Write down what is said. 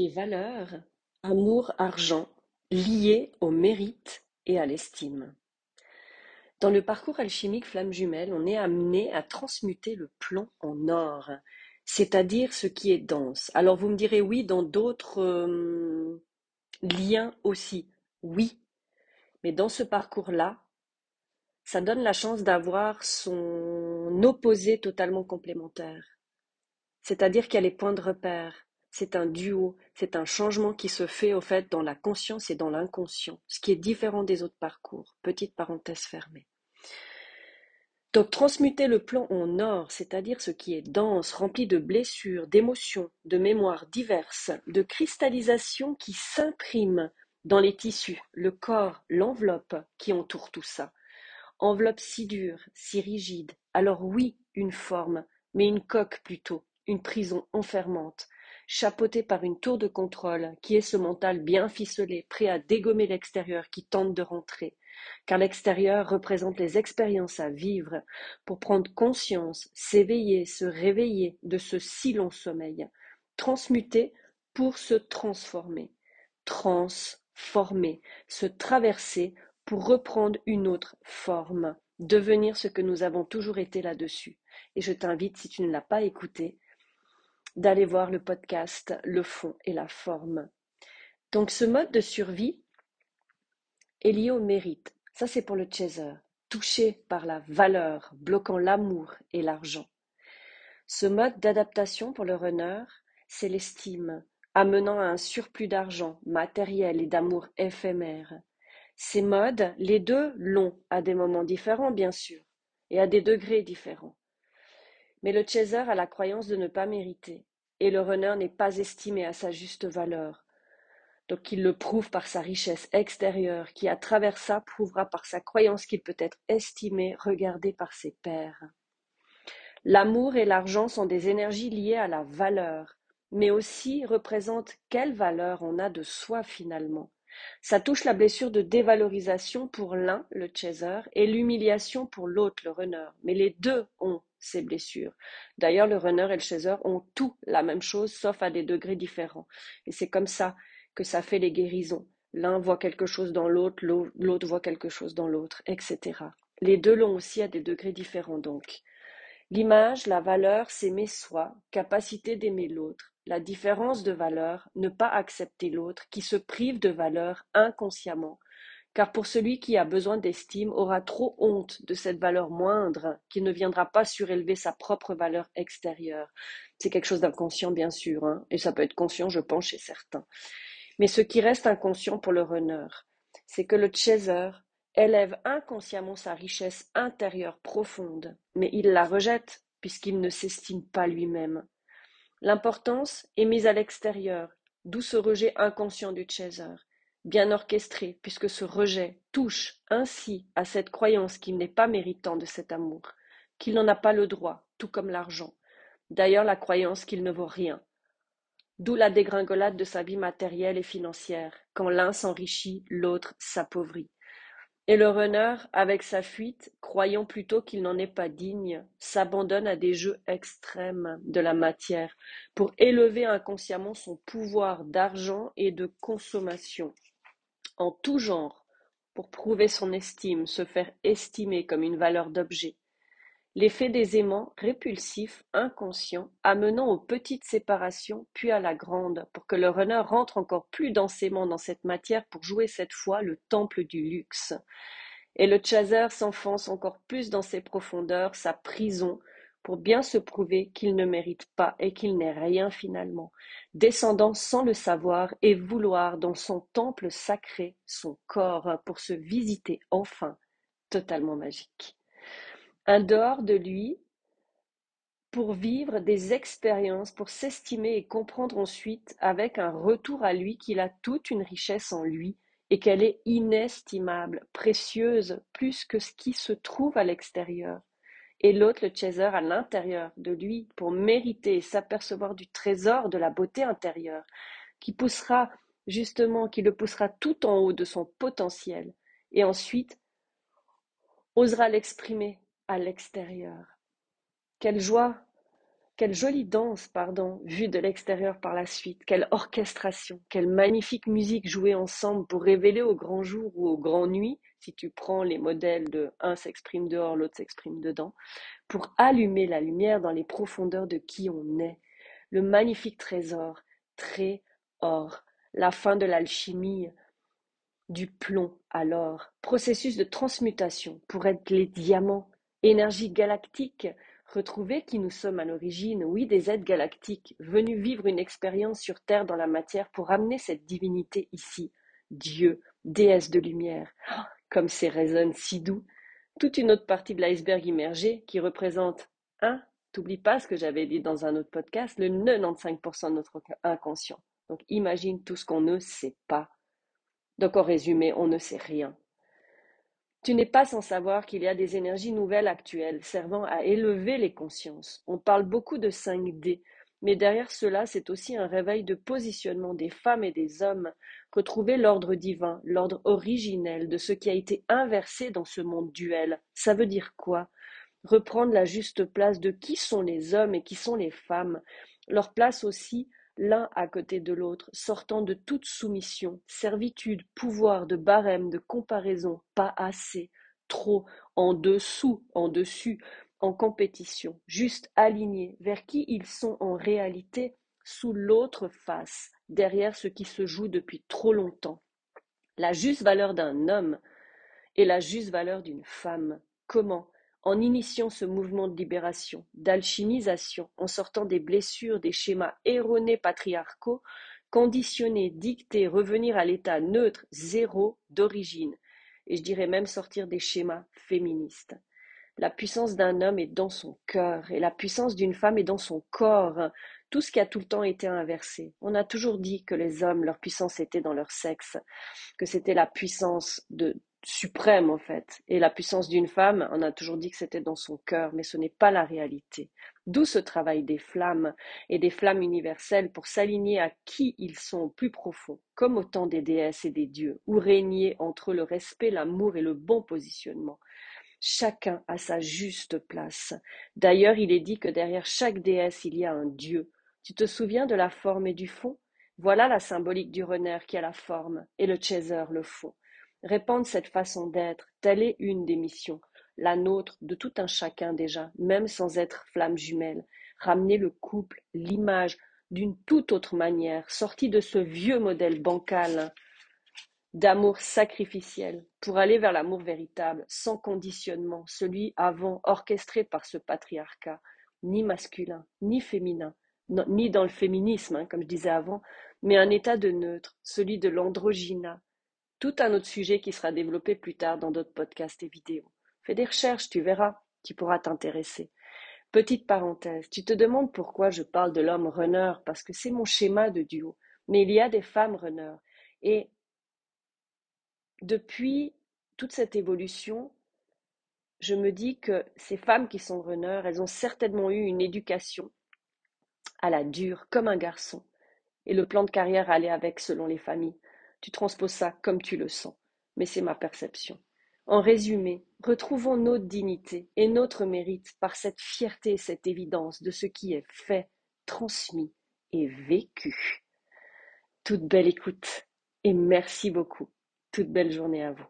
les valeurs amour-argent liées au mérite et à l'estime. Dans le parcours alchimique flamme jumelle, on est amené à transmuter le plomb en or, c'est-à-dire ce qui est dense. Alors vous me direz oui, dans d'autres euh, liens aussi, oui. Mais dans ce parcours-là, ça donne la chance d'avoir son opposé totalement complémentaire. C'est-à-dire qu'il y a les points de repère, c'est un duo, c'est un changement qui se fait au fait dans la conscience et dans l'inconscient, ce qui est différent des autres parcours. Petite parenthèse fermée. Donc transmuter le plan en or, c'est-à-dire ce qui est dense, rempli de blessures, d'émotions, de mémoires diverses, de cristallisation qui s'impriment dans les tissus, le corps, l'enveloppe qui entoure tout ça. Enveloppe si dure, si rigide. Alors oui, une forme, mais une coque plutôt, une prison enfermante, chapeauté par une tour de contrôle qui est ce mental bien ficelé, prêt à dégommer l'extérieur qui tente de rentrer, car l'extérieur représente les expériences à vivre pour prendre conscience, s'éveiller, se réveiller de ce si long sommeil, transmuter pour se transformer, transformer, se traverser pour reprendre une autre forme, devenir ce que nous avons toujours été là-dessus. Et je t'invite, si tu ne l'as pas écouté, d'aller voir le podcast Le fond et la forme. Donc ce mode de survie est lié au mérite. Ça c'est pour le chaser, touché par la valeur, bloquant l'amour et l'argent. Ce mode d'adaptation pour le runner, c'est l'estime, amenant à un surplus d'argent, matériel et d'amour éphémère. Ces modes, les deux l'ont à des moments différents bien sûr, et à des degrés différents. Mais le chaser a la croyance de ne pas mériter, et le runner n'est pas estimé à sa juste valeur. Donc il le prouve par sa richesse extérieure, qui à travers ça prouvera par sa croyance qu'il peut être estimé, regardé par ses pairs. L'amour et l'argent sont des énergies liées à la valeur, mais aussi représentent quelle valeur on a de soi finalement. Ça touche la blessure de dévalorisation pour l'un, le chaser, et l'humiliation pour l'autre, le runner. Mais les deux ont ces blessures. D'ailleurs, le runner et le chaser ont tout la même chose, sauf à des degrés différents. Et c'est comme ça que ça fait les guérisons. L'un voit quelque chose dans l'autre, l'autre voit quelque chose dans l'autre, etc. Les deux l'ont aussi à des degrés différents donc. L'image, la valeur, s'aimer soi, capacité d'aimer l'autre, la différence de valeur, ne pas accepter l'autre, qui se prive de valeur inconsciemment, car pour celui qui a besoin d'estime aura trop honte de cette valeur moindre qui ne viendra pas surélever sa propre valeur extérieure. C'est quelque chose d'inconscient, bien sûr, hein, et ça peut être conscient, je pense, chez certains. Mais ce qui reste inconscient pour le runner, c'est que le chaser élève inconsciemment sa richesse intérieure profonde, mais il la rejette puisqu'il ne s'estime pas lui-même. L'importance est mise à l'extérieur, d'où ce rejet inconscient du chaser bien orchestré, puisque ce rejet touche ainsi à cette croyance qu'il n'est pas méritant de cet amour, qu'il n'en a pas le droit, tout comme l'argent. D'ailleurs, la croyance qu'il ne vaut rien. D'où la dégringolade de sa vie matérielle et financière. Quand l'un s'enrichit, l'autre s'appauvrit. Et le runner, avec sa fuite, croyant plutôt qu'il n'en est pas digne, s'abandonne à des jeux extrêmes de la matière pour élever inconsciemment son pouvoir d'argent et de consommation en tout genre, pour prouver son estime, se faire estimer comme une valeur d'objet. L'effet des aimants répulsifs, inconscients, amenant aux petites séparations, puis à la grande, pour que le runner rentre encore plus densément dans cette matière pour jouer cette fois le temple du luxe. Et le chaser s'enfonce encore plus dans ses profondeurs, sa prison, pour bien se prouver qu'il ne mérite pas et qu'il n'est rien finalement, descendant sans le savoir et vouloir dans son temple sacré son corps pour se visiter enfin, totalement magique. Un dehors de lui, pour vivre des expériences, pour s'estimer et comprendre ensuite avec un retour à lui qu'il a toute une richesse en lui et qu'elle est inestimable, précieuse, plus que ce qui se trouve à l'extérieur et l'autre le chaser à l'intérieur de lui pour mériter et s'apercevoir du trésor de la beauté intérieure qui poussera justement, qui le poussera tout en haut de son potentiel et ensuite osera l'exprimer à l'extérieur. Quelle joie, Quelle jolie danse, pardon, vue de l'extérieur par la suite. Quelle orchestration, quelle magnifique musique jouée ensemble pour révéler au grand jour ou aux grand nuit, si tu prends les modèles de un s'exprime dehors, l'autre s'exprime dedans, pour allumer la lumière dans les profondeurs de qui on est. Le magnifique trésor, très or, la fin de l'alchimie, du plomb à l'or, processus de transmutation pour être les diamants, énergie galactique Retrouver qui nous sommes à l'origine, oui, des êtres galactiques, venus vivre une expérience sur Terre dans la matière pour amener cette divinité ici, Dieu, déesse de lumière. Oh, comme c'est résonne si doux. Toute une autre partie de l'iceberg immergé qui représente, hein, t'oublies pas ce que j'avais dit dans un autre podcast, le 95% de notre inconscient. Donc imagine tout ce qu'on ne sait pas. Donc en résumé, on ne sait rien. Tu n'es pas sans savoir qu'il y a des énergies nouvelles actuelles servant à élever les consciences. On parle beaucoup de 5D, mais derrière cela, c'est aussi un réveil de positionnement des femmes et des hommes, retrouver l'ordre divin, l'ordre originel de ce qui a été inversé dans ce monde duel. Ça veut dire quoi? Reprendre la juste place de qui sont les hommes et qui sont les femmes, leur place aussi l'un à côté de l'autre, sortant de toute soumission, servitude, pouvoir, de barème, de comparaison, pas assez, trop, en dessous, en dessus, en compétition, juste alignés vers qui ils sont en réalité, sous l'autre face, derrière ce qui se joue depuis trop longtemps. La juste valeur d'un homme et la juste valeur d'une femme. Comment? En initiant ce mouvement de libération, d'alchimisation, en sortant des blessures, des schémas erronés patriarcaux, conditionnés, dictés, revenir à l'état neutre, zéro, d'origine, et je dirais même sortir des schémas féministes. La puissance d'un homme est dans son cœur et la puissance d'une femme est dans son corps. Tout ce qui a tout le temps été inversé. On a toujours dit que les hommes, leur puissance était dans leur sexe, que c'était la puissance de, suprême en fait. Et la puissance d'une femme, on a toujours dit que c'était dans son cœur, mais ce n'est pas la réalité. D'où ce travail des flammes et des flammes universelles pour s'aligner à qui ils sont au plus profond, comme autant des déesses et des dieux, où régner entre le respect, l'amour et le bon positionnement. Chacun a sa juste place. D'ailleurs, il est dit que derrière chaque déesse, il y a un dieu. Tu te souviens de la forme et du fond? Voilà la symbolique du renard qui a la forme et le chaser le fond. Répandre cette façon d'être, telle est une des missions, la nôtre de tout un chacun déjà, même sans être flamme jumelle. Ramener le couple, l'image, d'une toute autre manière, sortie de ce vieux modèle bancal d'amour sacrificiel, pour aller vers l'amour véritable, sans conditionnement, celui avant orchestré par ce patriarcat, ni masculin, ni féminin, ni dans le féminisme, hein, comme je disais avant, mais un état de neutre, celui de l'androgyna, tout un autre sujet qui sera développé plus tard dans d'autres podcasts et vidéos. Fais des recherches, tu verras, qui pourra t'intéresser. Petite parenthèse, tu te demandes pourquoi je parle de l'homme runner, parce que c'est mon schéma de duo. Mais il y a des femmes runner. Et depuis toute cette évolution, je me dis que ces femmes qui sont runner, elles ont certainement eu une éducation à la dure, comme un garçon. Et le plan de carrière allait avec selon les familles. Tu transposes ça comme tu le sens, mais c'est ma perception. En résumé, retrouvons notre dignité et notre mérite par cette fierté et cette évidence de ce qui est fait, transmis et vécu. Toute belle écoute et merci beaucoup. Toute belle journée à vous.